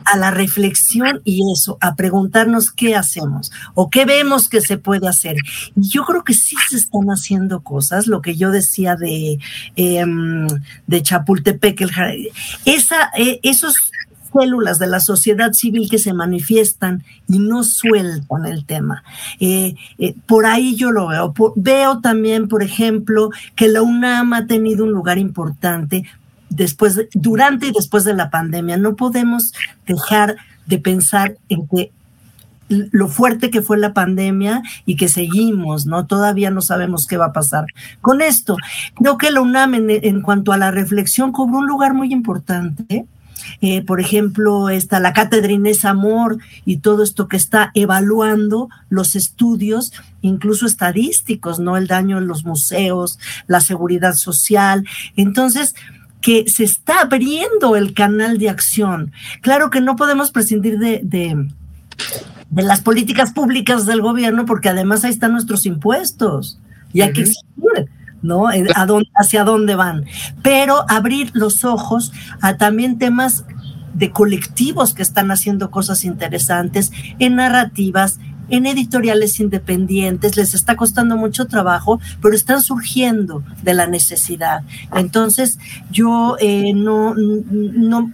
a la reflexión y eso, a preguntarnos qué hacemos o qué vemos que se puede hacer. Yo creo que sí se están haciendo cosas, lo que yo decía de, em, de Chapultepec, el, esa, eh, esos células de la sociedad civil que se manifiestan y no sueltan el tema. Eh, eh, por ahí yo lo veo. veo también, por ejemplo, que la UNAM ha tenido un lugar importante después, durante y después de la pandemia. No podemos dejar de pensar en que lo fuerte que fue la pandemia y que seguimos, ¿no? Todavía no sabemos qué va a pasar con esto. Creo que la UNAM en, en cuanto a la reflexión cobró un lugar muy importante eh, por ejemplo, está la cátedra Inés Amor y todo esto que está evaluando los estudios, incluso estadísticos, ¿no? El daño en los museos, la seguridad social. Entonces, que se está abriendo el canal de acción. Claro que no podemos prescindir de, de, las políticas públicas del gobierno porque además ahí están nuestros impuestos y hay que exigir ¿no? A dónde, hacia dónde van. Pero abrir los ojos a también temas de colectivos que están haciendo cosas interesantes en narrativas, en editoriales independientes, les está costando mucho trabajo, pero están surgiendo de la necesidad. Entonces, yo eh, no, no,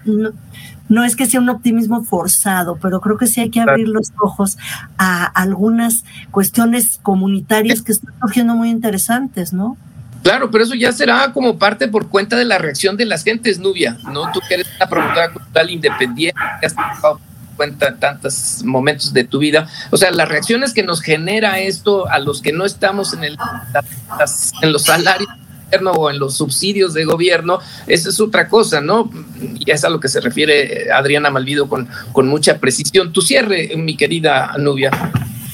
no, es que sea un optimismo forzado, pero creo que sí hay que abrir los ojos a algunas cuestiones comunitarias que están surgiendo muy interesantes, ¿no? Claro, pero eso ya será como parte por cuenta de la reacción de las gentes, Nubia, ¿no? Tú que eres una promotora cultural independiente, que has tenido cuenta tantos momentos de tu vida. O sea, las reacciones que nos genera esto a los que no estamos en, el, en los salarios o en los subsidios de gobierno, esa es otra cosa, ¿no? Y es a lo que se refiere Adriana Malvido con, con mucha precisión. Tu cierre, mi querida Nubia.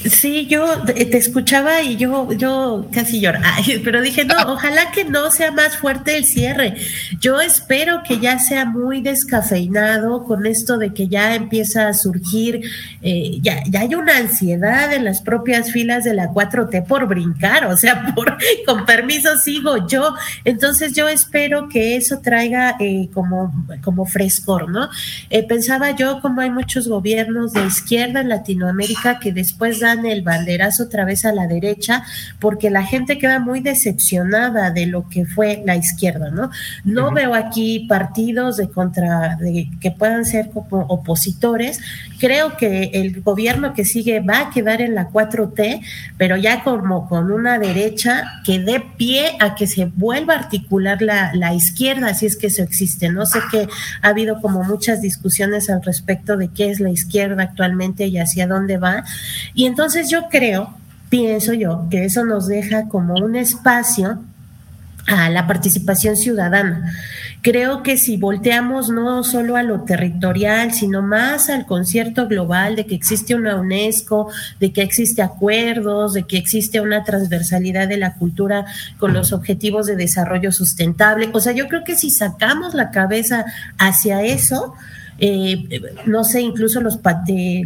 Sí, yo te escuchaba y yo, yo casi lloraba, pero dije, no, ojalá que no sea más fuerte el cierre. Yo espero que ya sea muy descafeinado con esto de que ya empieza a surgir, eh, ya, ya hay una ansiedad en las propias filas de la 4T por brincar, o sea, por, con permiso sigo yo. Entonces yo espero que eso traiga eh, como, como frescor, ¿no? Eh, pensaba yo como hay muchos gobiernos de izquierda en Latinoamérica que después dan el banderazo otra vez a la derecha porque la gente queda muy decepcionada de lo que fue la izquierda, ¿no? No veo aquí partidos de contra de, que puedan ser como opositores. Creo que el gobierno que sigue va a quedar en la 4T, pero ya como con una derecha que dé pie a que se vuelva a articular la, la izquierda, si es que eso existe. No sé que ha habido como muchas discusiones al respecto de qué es la izquierda actualmente y hacia dónde va. Y entonces entonces yo creo, pienso yo, que eso nos deja como un espacio a la participación ciudadana. Creo que si volteamos no solo a lo territorial, sino más al concierto global de que existe una UNESCO, de que existe acuerdos, de que existe una transversalidad de la cultura con los objetivos de desarrollo sustentable. O sea, yo creo que si sacamos la cabeza hacia eso, eh, no sé, incluso los,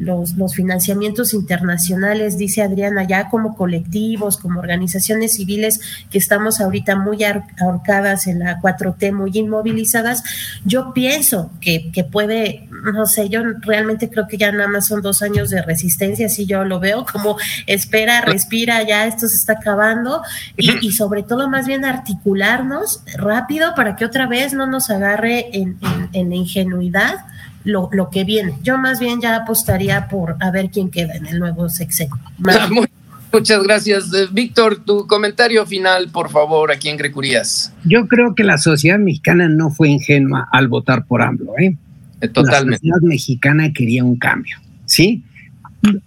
los, los, financiamientos internacionales, dice Adriana, ya como colectivos, como organizaciones civiles que estamos ahorita muy ahorcadas en la 4T, muy inmovilizadas, yo pienso que, que puede, no sé, yo realmente creo que ya nada más son dos años de resistencia, así yo lo veo, como espera, respira, ya esto se está acabando, y, sobre todo más bien articularnos rápido para que otra vez no nos agarre en, en, en ingenuidad lo, lo que viene. Yo más bien ya apostaría por a ver quién queda en el nuevo sexenio. Muchas gracias. Eh, Víctor, tu comentario final, por favor, aquí en Grecurías. Yo creo que la sociedad mexicana no fue ingenua al votar por AMLO. ¿eh? eh totalmente. La sociedad mexicana quería un cambio, ¿sí?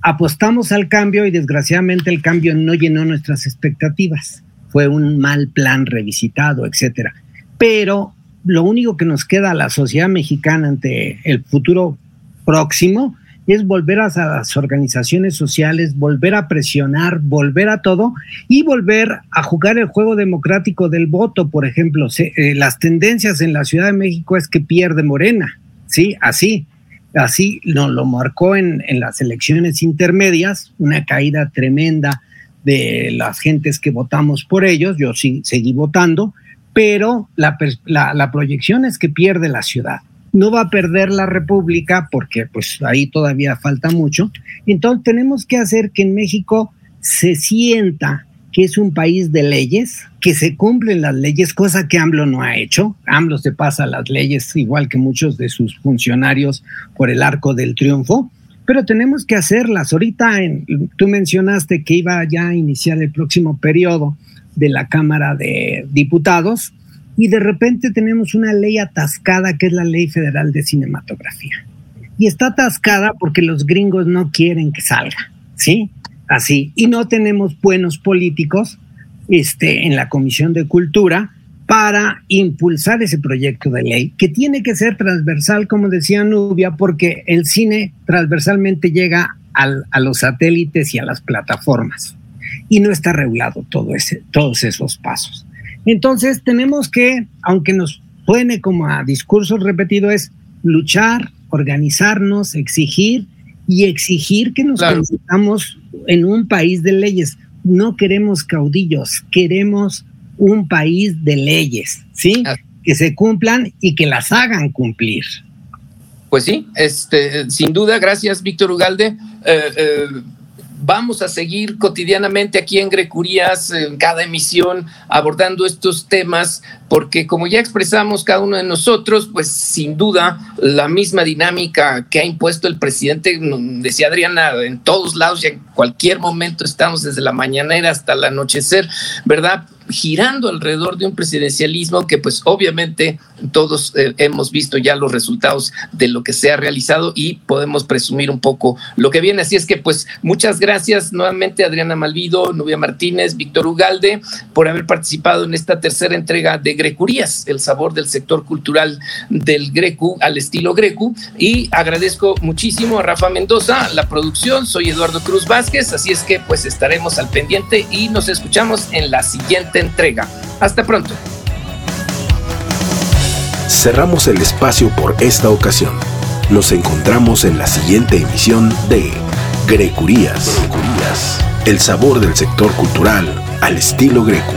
Apostamos al cambio y desgraciadamente el cambio no llenó nuestras expectativas. Fue un mal plan revisitado, etcétera. Pero lo único que nos queda a la sociedad mexicana ante el futuro próximo es volver a las organizaciones sociales, volver a presionar, volver a todo y volver a jugar el juego democrático del voto. Por ejemplo, eh, las tendencias en la Ciudad de México es que pierde Morena, ¿sí? Así, así lo, lo marcó en, en las elecciones intermedias, una caída tremenda de las gentes que votamos por ellos, yo sí seguí votando, pero la, la, proyección es que pierde la ciudad. No va a perder la República porque pues ahí todavía falta mucho. Entonces tenemos que hacer que en México se sienta que es un país de leyes, que se cumplen las leyes, cosa que AMLO no ha hecho. AMLO se pasa las leyes igual que muchos de sus funcionarios por el arco del triunfo, pero tenemos que hacerlas. Ahorita tú mencionaste que iba ya a iniciar el próximo periodo de la Cámara de Diputados y de repente tenemos una ley atascada que es la Ley Federal de Cinematografía. Y está atascada porque los gringos no quieren que salga, ¿sí? Así. Y no tenemos buenos políticos este, en la Comisión de Cultura para impulsar ese proyecto de ley, que tiene que ser transversal, como decía Nubia, porque el cine transversalmente llega a los satélites y a las plataformas y no está regulado todo ese, todos esos pasos. Entonces tenemos que, aunque nos suene como a discursos repetidos, es luchar, organizarnos, exigir y exigir que nos claro. en un país de leyes. No queremos caudillos, queremos un país de leyes, ¿sí? Que se cumplan y que las hagan cumplir. Pues sí, este, sin duda, gracias Víctor Ugalde. Eh, eh, Vamos a seguir cotidianamente aquí en Grecurías, en cada emisión, abordando estos temas porque como ya expresamos cada uno de nosotros, pues sin duda la misma dinámica que ha impuesto el presidente, decía Adriana, en todos lados y en cualquier momento estamos desde la mañanera hasta el anochecer, ¿verdad? girando alrededor de un presidencialismo que pues obviamente todos eh, hemos visto ya los resultados de lo que se ha realizado y podemos presumir un poco lo que viene. Así es que pues muchas gracias nuevamente Adriana Malvido, Nubia Martínez, Víctor Ugalde por haber participado en esta tercera entrega de Grecurías, el sabor del sector cultural del Grecu al estilo Grecu y agradezco muchísimo a Rafa Mendoza la producción, soy Eduardo Cruz Vázquez, así es que pues estaremos al pendiente y nos escuchamos en la siguiente entrega. Hasta pronto. Cerramos el espacio por esta ocasión. Nos encontramos en la siguiente emisión de Grecurías. El sabor del sector cultural al estilo greco.